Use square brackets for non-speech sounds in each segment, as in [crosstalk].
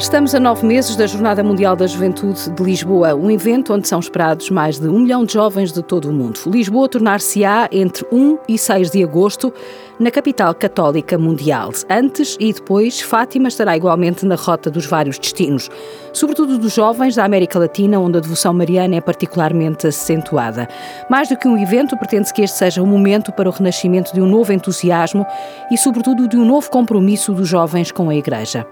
Estamos a nove meses da Jornada Mundial da Juventude de Lisboa, um evento onde são esperados mais de um milhão de jovens de todo o mundo. Lisboa tornar-se-á entre 1 e 6 de agosto na capital católica mundial. Antes e depois, Fátima estará igualmente na rota dos vários destinos, sobretudo dos jovens da América Latina, onde a devoção mariana é particularmente acentuada. Mais do que um evento, pretende-se que este seja um momento para o renascimento de um novo entusiasmo e, sobretudo, de um novo compromisso dos jovens com a Igreja.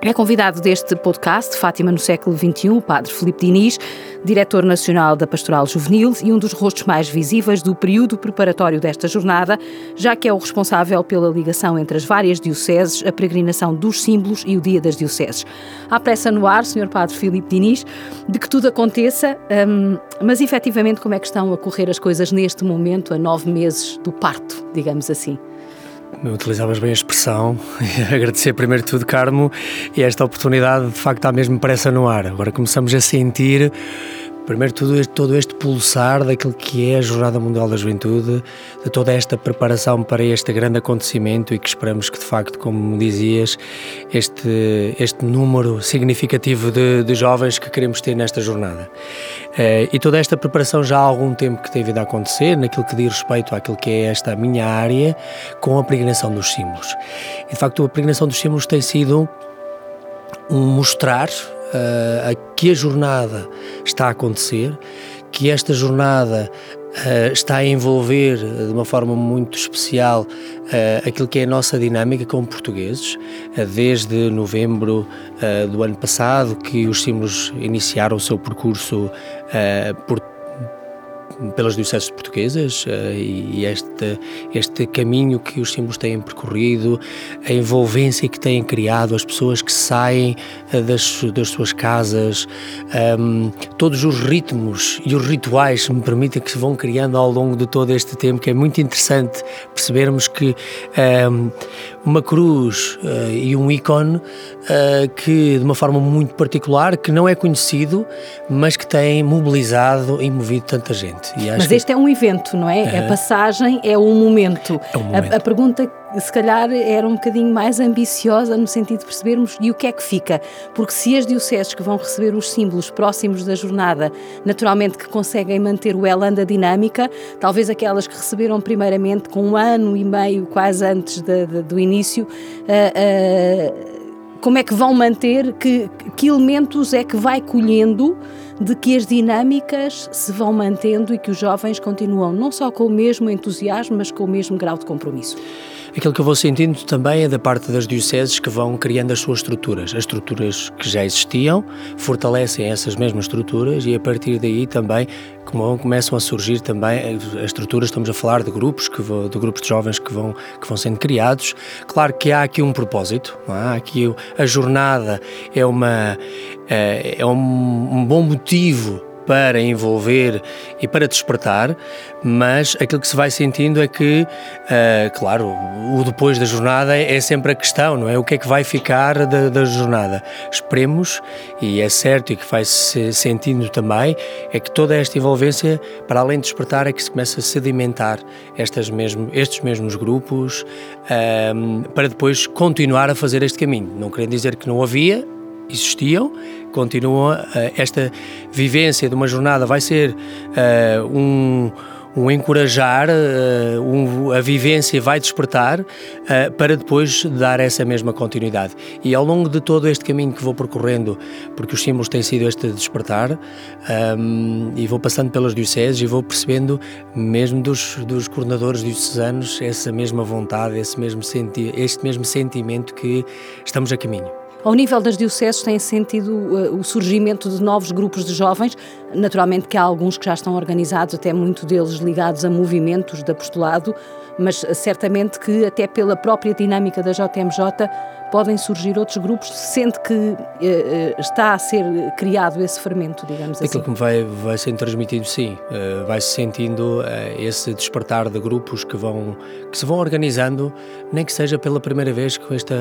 É convidado deste podcast, Fátima no século XXI, o padre Filipe Diniz, diretor nacional da Pastoral Juvenil e um dos rostos mais visíveis do período preparatório desta jornada, já que é o responsável pela ligação entre as várias dioceses, a peregrinação dos símbolos e o Dia das Dioceses. Há pressa no ar, Sr. Padre Filipe Diniz, de que tudo aconteça, hum, mas efetivamente como é que estão a correr as coisas neste momento, a nove meses do parto, digamos assim? Utilizavas bem a expressão. [laughs] Agradecer primeiro tudo, Carmo, e esta oportunidade de facto está mesmo pressa no ar. Agora começamos a sentir Primeiro tudo este, todo este pulsar daquilo que é a Jornada Mundial da Juventude, de toda esta preparação para este grande acontecimento e que esperamos que de facto, como dizias, este, este número significativo de, de jovens que queremos ter nesta jornada. Eh, e toda esta preparação já há algum tempo que tem vindo a acontecer, naquilo que diz respeito àquilo que é esta minha área, com a pregnação dos símbolos. E de facto a pregnação dos símbolos tem sido um mostrar uh, que a jornada está a acontecer, que esta jornada uh, está a envolver de uma forma muito especial uh, aquilo que é a nossa dinâmica como portugueses, desde novembro do ano passado que os símbolos iniciaram o seu percurso por pelas dioceses portuguesas uh, e este, este caminho que os símbolos têm percorrido, a envolvência que têm criado, as pessoas que saem uh, das, das suas casas, um, ehm, todos os ritmos e os rituais que me permitem que se vão criando ao longo de todo este tempo, que é muito interessante percebermos que um, ehm, uma cruz uh, e um ícone que de uma forma muito particular, que não é conhecido, mas que tem mobilizado e movido tanta gente. Mas este é um evento, não é? é? A passagem é um momento. É um momento. A, a, pergunta, se calhar, era um bocadinho mais ambiciosa no sentido de percebermos e o que é que fica. Porque se as dioceses que vão receber os símbolos próximos da jornada, naturalmente que conseguem manter o elan da dinâmica, talvez aquelas que receberam primeiramente com um ano e meio, quase antes de, de, do início, uh, uh, como é que vão manter, que, que elementos é que vai colhendo de que as dinâmicas se vão mantendo e que os jovens continuam não só com o mesmo entusiasmo, mas com o mesmo grau de compromisso. Aquilo que eu vou sentindo também é da parte das dioceses que vão criando as suas estruturas. As estruturas que já existiam fortalecem essas mesmas estruturas e a partir daí também começam a surgir também as estruturas, estamos a falar de grupos, que de grupos de jovens que vão, que vão sendo criados. Claro que há aqui um propósito, há aqui a jornada é, uma, é, é um bom motivo para envolver e para despertar, mas aquilo que se vai sentindo é que, uh, claro, o depois da jornada é sempre a questão, não é? O que é que vai ficar da, da jornada? Esperemos, e é certo e que vai-se sentindo também, é que toda esta envolvência, para além de despertar, é que se começa a sedimentar estas mesmo, estes mesmos grupos um, eh, para depois continuar a fazer este caminho. Não querendo dizer que não havia, existiam, continuam. Eh, esta vivência de uma jornada vai ser uh, um, um encorajar, uh, um, a vivência vai despertar para depois dar essa mesma continuidade. E ao longo de todo este caminho que vou percorrendo, porque os símbolos têm sido este despertar, um, e vou passando pelas dioceses e vou percebendo, mesmo dos, dos coordenadores diocesanos, essa mesma vontade, esse mesmo senti este mesmo sentimento que estamos a caminho. Ao nível das dioceses tem sentido uh, o surgimento de novos grupos de jovens, naturalmente que há alguns que já estão organizados, até muito deles ligados a movimentos de apostolado, mas certamente que até pela própria dinâmica da JMJ podem surgir outros grupos, sendo que uh, está a ser criado esse fermento, digamos Aquilo assim. Aquilo que vai, vai sendo transmitido, sim. Uh, vai-se sentindo uh, esse despertar de grupos que, vão, que se vão organizando, nem que seja pela primeira vez com esta,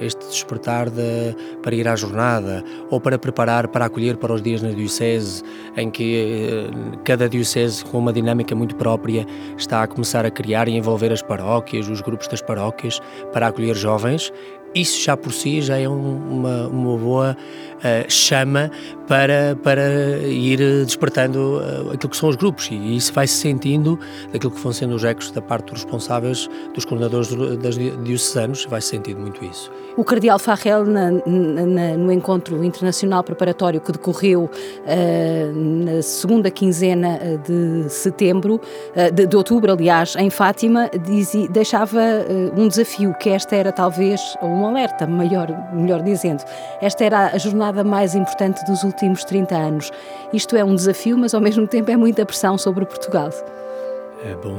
este despertar de, para ir à jornada ou para preparar para acolher para os dias na Diocese, em que cada Diocese, com uma dinâmica muito própria, está a começar a criar e envolver as paróquias, os grupos das paróquias, para acolher jovens isso já por si já é um, uma, uma boa uh, chama para, para ir despertando uh, aquilo que são os grupos e isso vai-se sentindo daquilo que vão sendo os ecos da parte dos responsáveis, dos coordenadores das diocesanos, vai-se sentindo muito isso. O Cardeal Farrell, na, na, no encontro internacional preparatório que decorreu uh, na segunda quinzena de setembro, de, de, outubro, aliás, em Fátima, deixava um desafio, que esta era talvez um alerta, maior, melhor dizendo, esta era a jornada mais importante dos últimos 30 anos. Isto é um desafio, mas ao mesmo tempo é muita pressão sobre Portugal. É bom.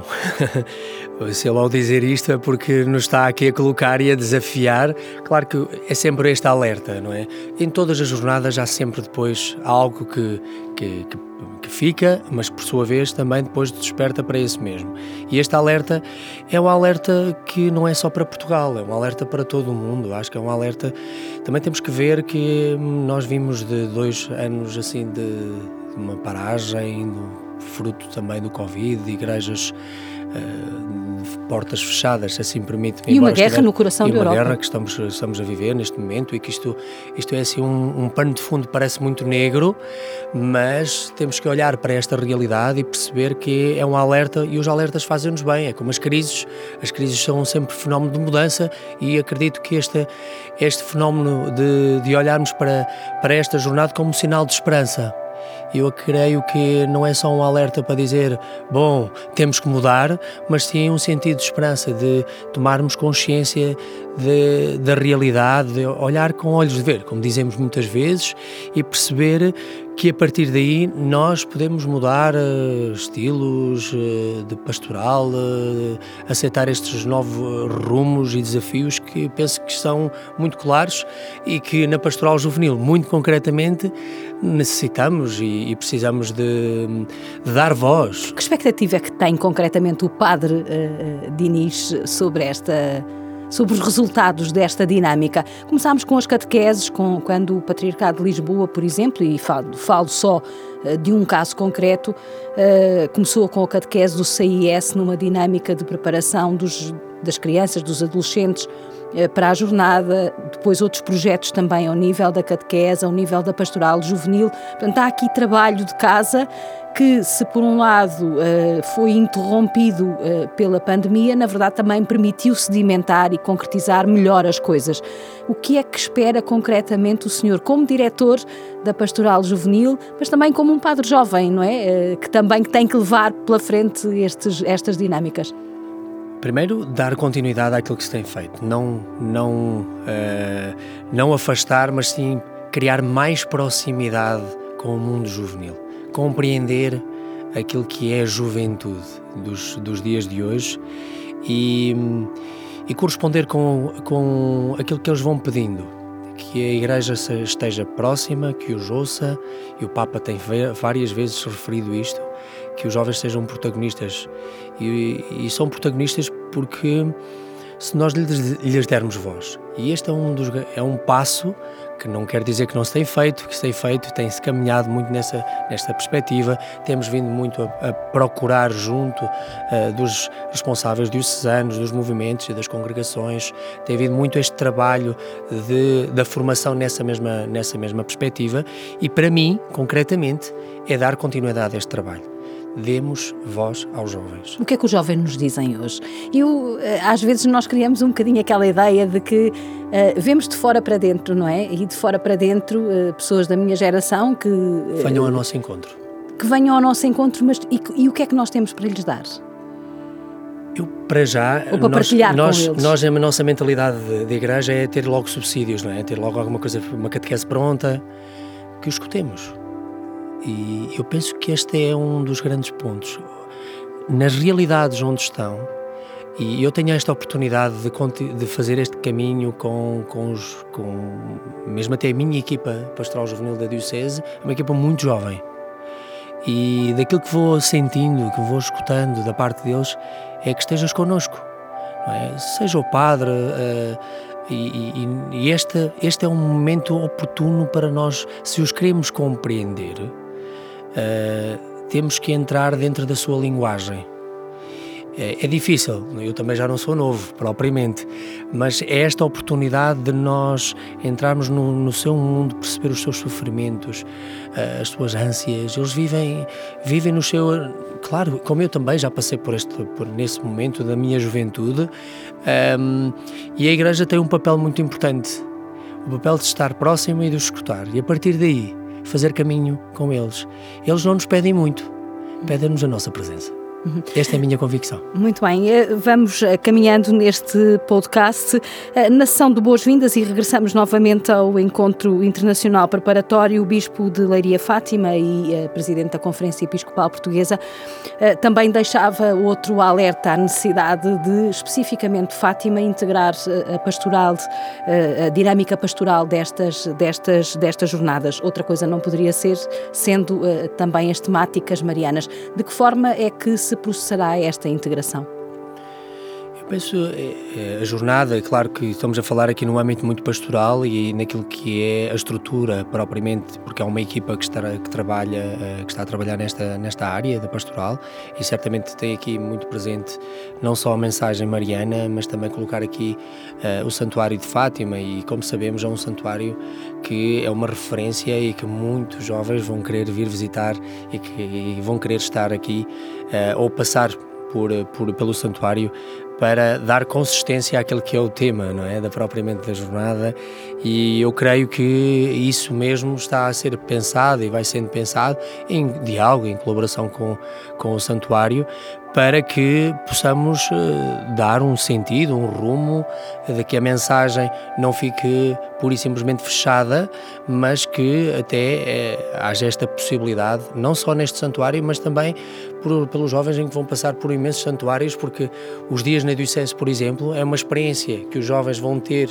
[laughs] Se ele ao dizer isto é porque nos está aqui a colocar e a desafiar. Claro que é sempre este alerta, não é? Em todas as jornadas há sempre depois algo que, que, que, que fica, mas por sua vez também depois desperta para isso mesmo. E este alerta é um alerta que não é só para Portugal, é um alerta para todo o mundo. Acho que é um alerta. Também temos que ver que nós vimos de dois anos assim de uma paragem, fruto também do Covid, de igrejas uh, portas fechadas, se assim permite. E uma guerra no coração da Europa. E uma guerra que estamos, estamos a viver neste momento e que isto, isto é assim um, um pano de fundo parece muito negro, mas temos que olhar para esta realidade e perceber que é um alerta e os alertas fazem-nos bem, é como as crises, as crises são sempre fenómeno de mudança e acredito que este, este fenómeno de, de olharmos para, para esta jornada como um sinal de esperança eu creio que não é só um alerta para dizer, bom, temos que mudar, mas sim um sentido de esperança, de tomarmos consciência da realidade, de olhar com olhos de ver, como dizemos muitas vezes, e perceber que a partir daí nós podemos mudar uh, estilos uh, de pastoral, uh, aceitar estes novos rumos e desafios que penso que são muito claros e que na pastoral juvenil, muito concretamente, necessitamos e, e precisamos de, de, dar voz. Que expectativa é que tem concretamente o padre uh, Diniz sobre esta sobre os resultados desta dinâmica. Começámos com as catequeses, com, quando o Patriarcado de Lisboa, por exemplo, e falo, falo só uh, de um caso concreto, uh, começou com a catequese do CIS numa dinâmica de preparação dos, das crianças, dos adolescentes para a jornada, depois outros projetos também ao nível da catequese, ao nível da pastoral juvenil. Portanto, há aqui trabalho de casa que, se por um lado eh, foi interrompido eh, pela pandemia, na verdade também permitiu sedimentar e concretizar melhor as coisas. O que é que espera concretamente o senhor, como diretor da Pastoral Juvenil, mas também como um padre jovem, não é? Eh, que também tem que levar pela frente estes, estas dinâmicas? Primeiro, dar continuidade àquilo que se tem feito. Não, não, uh, não afastar, mas sim criar mais proximidade com o mundo juvenil compreender aquilo que é a juventude dos, dos dias de hoje e, e corresponder com, com aquilo que eles vão pedindo. Que a Igreja esteja próxima, que os ouça, e o Papa tem várias vezes referido isto, que os jovens sejam protagonistas. E, e são protagonistas porque se nós lhes dermos voz. E este é um, dos, é um passo que não quer dizer que não se tem feito, que se tem feito, tem-se caminhado muito nessa, nesta perspectiva, temos vindo muito a, a procurar junto uh, dos responsáveis diocesanos, dos movimentos e das congregações, tem havido muito este trabalho de, da formação nessa mesma, nessa mesma perspectiva. E para mim, concretamente, é dar continuidade a este trabalho demos voz aos jovens. O que é que os jovens nos dizem hoje? Eu, eh, às vezes nós criamos um bocadinho aquela ideia de que uh, vemos de fora para dentro, não é? E de fora para dentro, uh, pessoas da minha geração que... Uh, venham ao nosso encontro. Que venham ao nosso encontro, mas e, e o que é que nós temos para lhes dar? Eu, para já, Ou para nós, nós, nós, a nossa mentalidade de, de, igreja é ter logo subsídios, não é? Ter logo alguma coisa, uma catequese pronta, que o escutemos e eu penso que este é um dos grandes pontos. Nas realidades onde estão, e eu tenho esta oportunidade de, de fazer este caminho com, com, os, com, mesmo até a minha equipa pastoral juvenil da Diocese, é uma equipa muito jovem. E daquilo que vou sentindo, que vou escutando da parte deles, é que estejas connosco. É? Seja o padre, uh, e, e, e este, este é um momento oportuno para nós, se os queremos compreender, uh, temos que entrar dentro da sua linguagem. é, é, difícil, eu também já não sou novo, propriamente, mas é esta oportunidade de nós entrarmos no, no seu mundo, perceber os seus sofrimentos, uh, as suas ânsias. Eles vivem, vivem no seu. Claro, como eu também já passei por, este, por nesse momento da minha juventude, um, ehm, e a Igreja tem um papel muito importante o papel de estar próximo e de escutar, e a partir daí fazer caminho com eles. Eles não nos pedem muito, pedem-nos a nossa presença. Uhum. Esta é a minha convicção. Muito bem, eh, vamos eh, caminhando neste podcast eh, na sessão de boas-vindas e regressamos novamente ao encontro internacional preparatório. O Bispo de Leiria Fátima e Presidente da Conferência Episcopal Portuguesa também deixava outro alerta à necessidade de, especificamente, Fátima integrar a pastoral, a dinâmica pastoral destas, destas, destas jornadas. Outra coisa não poderia ser, sendo também as temáticas marianas. De que forma é que se processará esta integração? Penso, é, é, a jornada, é claro que estamos a falar aqui num âmbito muito pastoral e naquilo que é a estrutura propriamente, porque é uma equipa que está, que trabalha, eh, que está a trabalhar nesta, nesta área da pastoral e certamente tem aqui muito presente não só a mensagem mariana, mas também colocar aqui uh, o Santuário de Fátima e, como sabemos, é um santuário que é uma referência e que muitos jovens vão querer vir visitar e que e vão querer estar aqui uh, ou passar por, por, pelo santuário para dar consistência àquele que é o tema, não é, da propriamente da jornada. E eu creio que isso mesmo está a ser pensado e vai sendo pensado em diálogo, em colaboração com, com o santuário, para que possamos uh, dar um sentido, um rumo, de que a mensagem não fique pura e simplesmente fechada, mas que até uh, haja esta possibilidade, não só neste santuário, mas também por, pelos jovens em que vão passar por imensos santuários, porque os dias na Diocese, por exemplo, é uma experiência que os jovens vão ter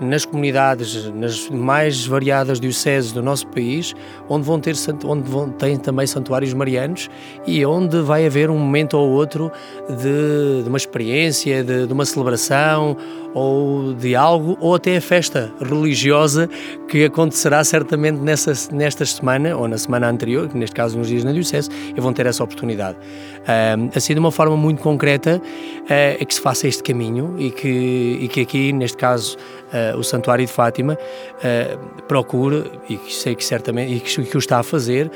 nas comunidades, nas mais variadas dioceses do nosso país, onde vão ter onde vão, também santuários marianos e onde vai haver um momento ou outro de, de uma experiência, de, de, uma celebração ou de algo, ou até a festa religiosa que acontecerá certamente nessa, nesta semana ou na semana anterior, que neste caso nos dias na Diocese, e vão ter essa oportunidade. Um, assim, de uma forma muito concreta, uh, é que se faça este caminho e que, e que aqui, neste caso, uh, o Santuário de Fátima uh, procure, e sei que certamente e que, que o está a fazer,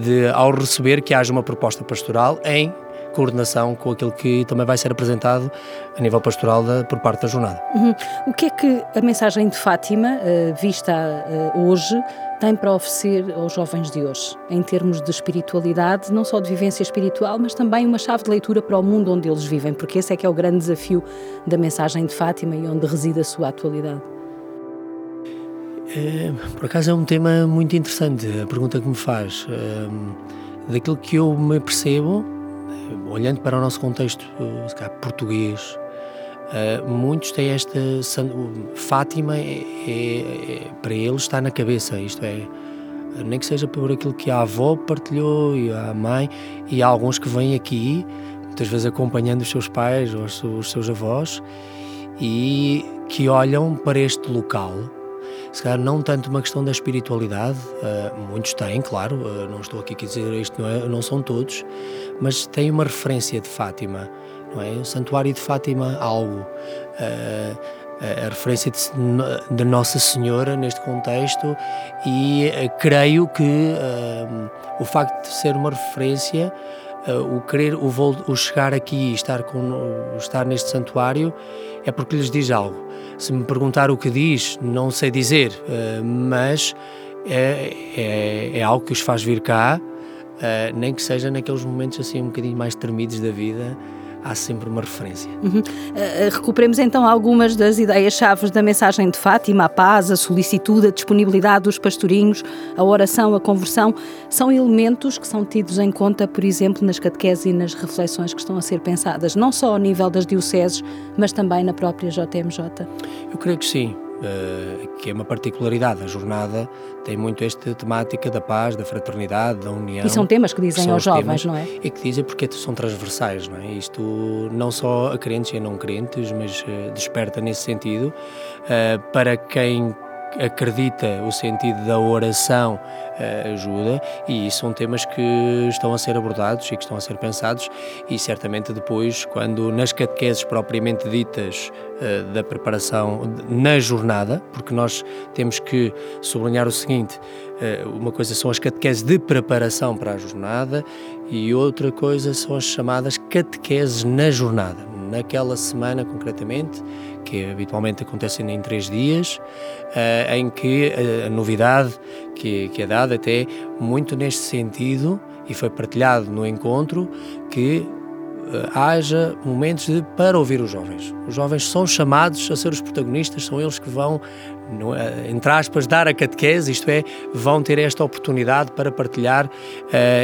de, ao receber que haja uma proposta pastoral em coordenação com aquilo que também vai ser apresentado a nível pastoral da, por parte da jornada. Uhum. O que é que a mensagem de Fátima, vista hoje, tem para oferecer aos jovens de hoje, em termos de espiritualidade, não só de vivência espiritual, mas também uma chave de leitura para o mundo onde eles vivem, porque esse é que é o grande desafio da mensagem de Fátima e onde reside a sua atualidade. É, por acaso é um tema muito interessante, a pergunta que me faz. É, daquilo que eu me percebo, olhando para o nosso contexto cá, português, é, muitos têm esta. Fátima, é, é, é, para eles, está na cabeça, isto é. Nem que seja por aquilo que a avó partilhou e a mãe, e há alguns que vêm aqui, muitas vezes acompanhando os seus pais ou os seus avós, e que olham para este local se calhar não tanto uma questão da espiritualidade, uh, muitos têm, claro, uh, não estou aqui a dizer isto, não, é, não são todos, mas tem uma referência de Fátima, não é? O Santuário de Fátima, algo. Uh, a referência de, de, Nossa Senhora neste contexto e creio que o facto de ser uma referência uh, o querer o, o chegar aqui e estar com estar neste santuário é porque lhes diz algo se me perguntar o que diz não sei dizer uh, mas é, é, é, algo que os faz vir cá uh, nem que seja naqueles momentos assim um bocadinho mais tremidos da vida há sempre uma referência. Uhum. Uh, recuperemos então algumas das ideias-chave da mensagem de Fátima, a paz, a solicitude, a disponibilidade dos pastorinhos, a oração, a conversão, são elementos que são tidos em conta, por exemplo, nas catequeses e nas reflexões que estão a ser pensadas, não só ao nível das dioceses, mas também na própria JMJ. Eu creio que sim. Uh, que é uma particularidade. A jornada tem muito esta temática da paz, da fraternidade, da união. E são temas que dizem aos jovens, não é? E que dizem porque são transversais, não é? Isto não só a crentes e a não crentes, mas uh, desperta nesse sentido uh, para quem acredita o sentido da oração uh, ajuda e são temas que estão a ser abordados e que estão a ser pensados e certamente depois quando nas catequeses propriamente ditas uh, da preparação na jornada, porque nós temos que sublinhar o seguinte, uh, uma coisa são as catequeses de preparação para a jornada e outra coisa são as chamadas catequeses na jornada, naquela semana concretamente, que habitualmente acontecem em três dias, uh, em que a, a novidade que, que é dada até muito neste sentido e foi partilhado no encontro que eh, haja momentos de, para ouvir os jovens. Os jovens são chamados a ser os protagonistas, são eles que vão, eh, entre aspas, dar a catequese, isto é, vão ter esta oportunidade para partilhar uh,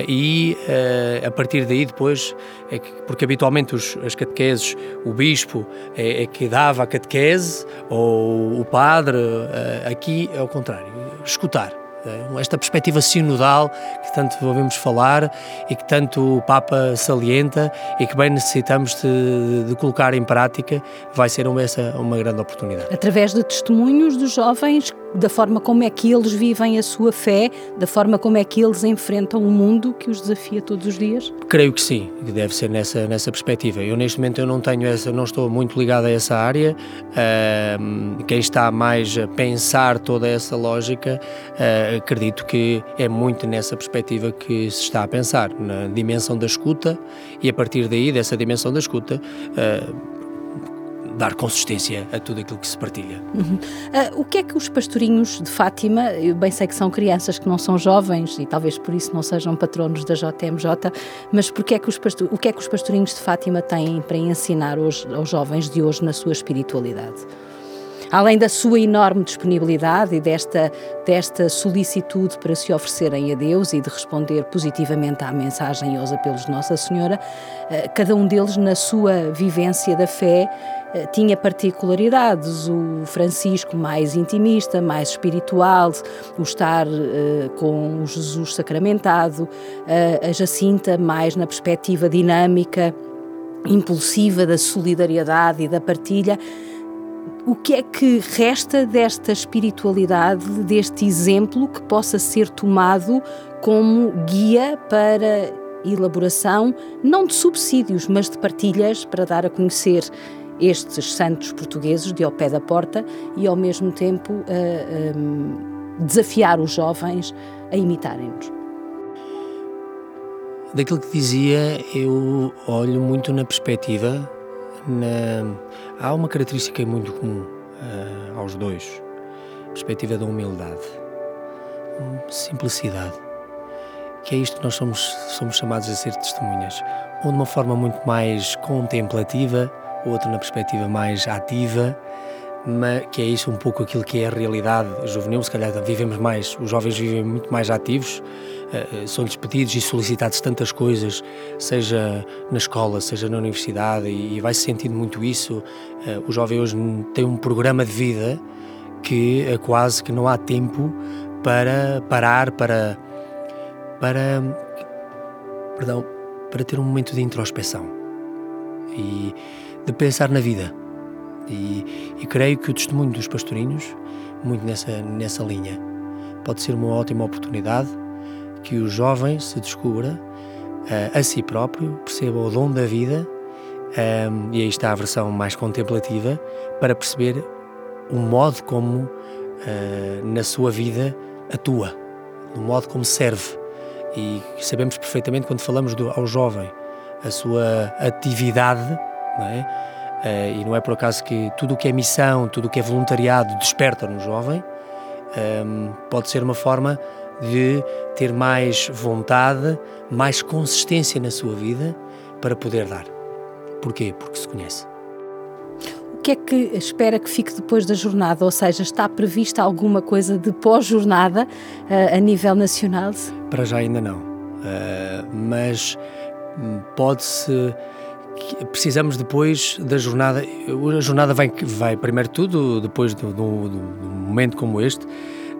e uh, a partir daí depois, é que, porque habitualmente os, as catequeses, o bispo é, é, que dava a catequese ou o padre, uh, aqui é o contrário, escutar é? Esta perspectiva sinodal que tanto ouvimos falar e que tanto o Papa salienta e que bem necessitamos de, de colocar em prática, vai ser uma, essa uma grande oportunidade. Através de testemunhos dos jovens da forma como é que eles vivem a sua fé, da forma como é que eles enfrentam o mundo que os desafia todos os dias? Creio que sim, que deve ser nessa nessa perspectiva. Eu neste momento eu não tenho essa, não estou muito ligado a essa área. Uh, quem está mais a pensar toda essa lógica, uh, acredito que é muito nessa perspectiva que se está a pensar, na dimensão da escuta e a partir daí dessa dimensão da escuta. Uh, dar consistência a tudo aquilo que se partilha. Uhum. Uh, o que é que os pastorinhos de Fátima, eu bem sei que são crianças que não são jovens e talvez por isso não sejam patronos da JMJ, mas porque é que os o que é que os pastorinhos de Fátima têm para ensinar aos, aos jovens de hoje na sua espiritualidade? Além da sua enorme disponibilidade e desta, desta solicitude para se oferecerem a Deus e de responder positivamente à mensagem e aos apelos de Nossa Senhora, ah, cada um deles, na sua vivência da fé, eh, tinha particularidades. O Francisco, mais intimista, mais espiritual, o estar uh, com o Jesus sacramentado, uh, a Jacinta, mais na perspectiva dinâmica, impulsiva da solidariedade e da partilha. O que é que resta desta espiritualidade, deste exemplo que possa ser tomado como guia para elaboração, não de subsídios, mas de partilhas para dar a conhecer estes santos portugueses de ao pé da porta e ao mesmo tempo uh, um, desafiar os jovens a imitarem-nos. Daquilo que dizia, eu olho muito na perspectiva. Na... Há uma característica muito comum uh, aos dois: a perspectiva da humildade, simplicidade, que é isto que nós somos, somos chamados a ser testemunhas, ou de uma forma muito mais contemplativa outro na perspectiva mais ativa, que é isso um pouco aquilo que é a realidade juvenil, se calhar vivemos mais, os jovens vivem muito mais ativos, são-lhes pedidos e solicitados tantas coisas, seja na escola, seja na universidade, e vai-se sentindo muito isso. Eh, o jovem hoje tem um programa de vida que quase que não há tempo para parar, para, para, perdão, para ter um momento de introspeção. E de pensar na vida. E, e, creio que o testemunho dos pastorinhos, muito nessa, nessa linha, pode ser uma ótima oportunidade que o jovem se descubra uh, a si próprio, perceba o dom da vida, ehm, e aí está a versão mais contemplativa, para perceber o modo como uh, na sua vida atua, o modo como serve. E sabemos perfeitamente quando falamos do, ao jovem a sua atividade não é? Uh, e não é por acaso que tudo o que é missão, tudo o que é voluntariado desperta no jovem, ehm, pode ser uma forma de ter mais vontade, mais consistência na sua vida para poder dar. Porquê? Porque se conhece. O que é que espera que fique depois da jornada? Ou seja, está prevista alguma coisa de pós-jornada uh, a nível nacional? Para já ainda não. Uh, mas hum, pode-se precisamos depois da jornada. A jornada vai, vai primeiro tudo, depois de, um momento como este,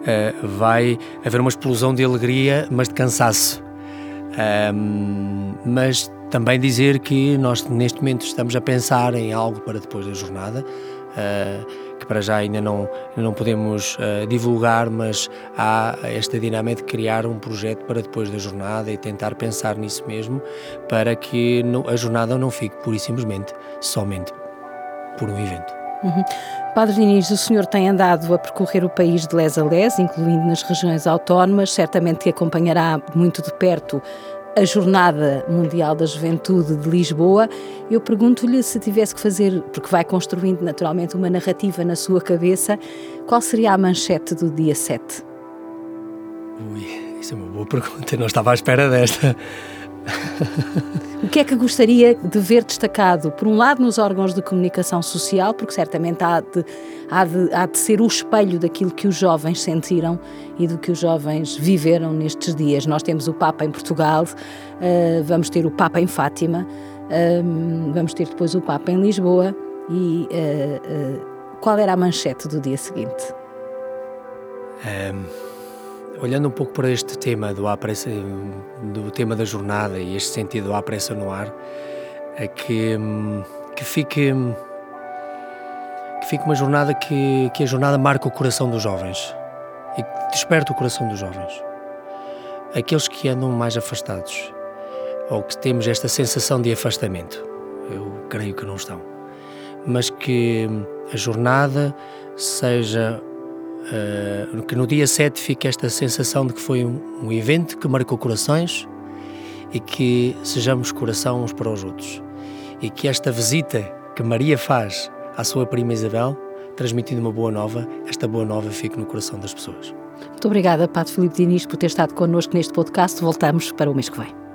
uh, vai haver uma explosão de alegria, mas de cansaço. Um, mas também dizer que nós neste momento estamos a pensar em algo para depois da jornada. que para já ainda não, não podemos divulgar, mas há esta dinâmica de criar um projeto para depois da jornada e tentar pensar nisso mesmo, para que a jornada não fique pura e simplesmente somente por um evento. Uhum. Padre Diniz, o senhor tem andado a percorrer o país de les a les, incluindo nas regiões autónomas, certamente que acompanhará muito de perto a Jornada Mundial da Juventude de Lisboa. Eu pergunto-lhe se tivesse que fazer, porque vai construindo naturalmente uma narrativa na sua cabeça, qual seria a manchete do dia 7? Ui, isso é uma boa pergunta, não estava à espera desta. [laughs] o que é que gostaria de ver destacado, por um lado, nos órgãos de comunicação social, porque certamente há de, há de, há de ser o espelho daquilo que os jovens sentiram e do que os jovens viveram nestes dias. Nós temos o Papa em Portugal, uh, vamos ter o Papa em Fátima, uh, vamos ter depois o Papa em Lisboa. E uh, qual era a manchete do dia seguinte? Um olhando um pouco para este tema do, pressa, do tema da jornada e este sentido à pressa no ar, é que, que fique que fique uma jornada que, que a jornada marca o coração dos jovens e que desperta o coração dos jovens. Aqueles que andam mais afastados ou que temos esta sensação de afastamento, eu creio que não estão, mas que a jornada seja uh, que no dia 7 fique esta sensação de que foi um, um evento que marcou corações e que sejamos coração uns para os outros. E que esta visita que Maria faz à sua prima Isabel, transmitindo uma boa nova, esta boa nova fique no coração das pessoas. Muito obrigada, Padre Filipe Diniz, por ter estado connosco neste podcast. Voltamos para o mês que vem.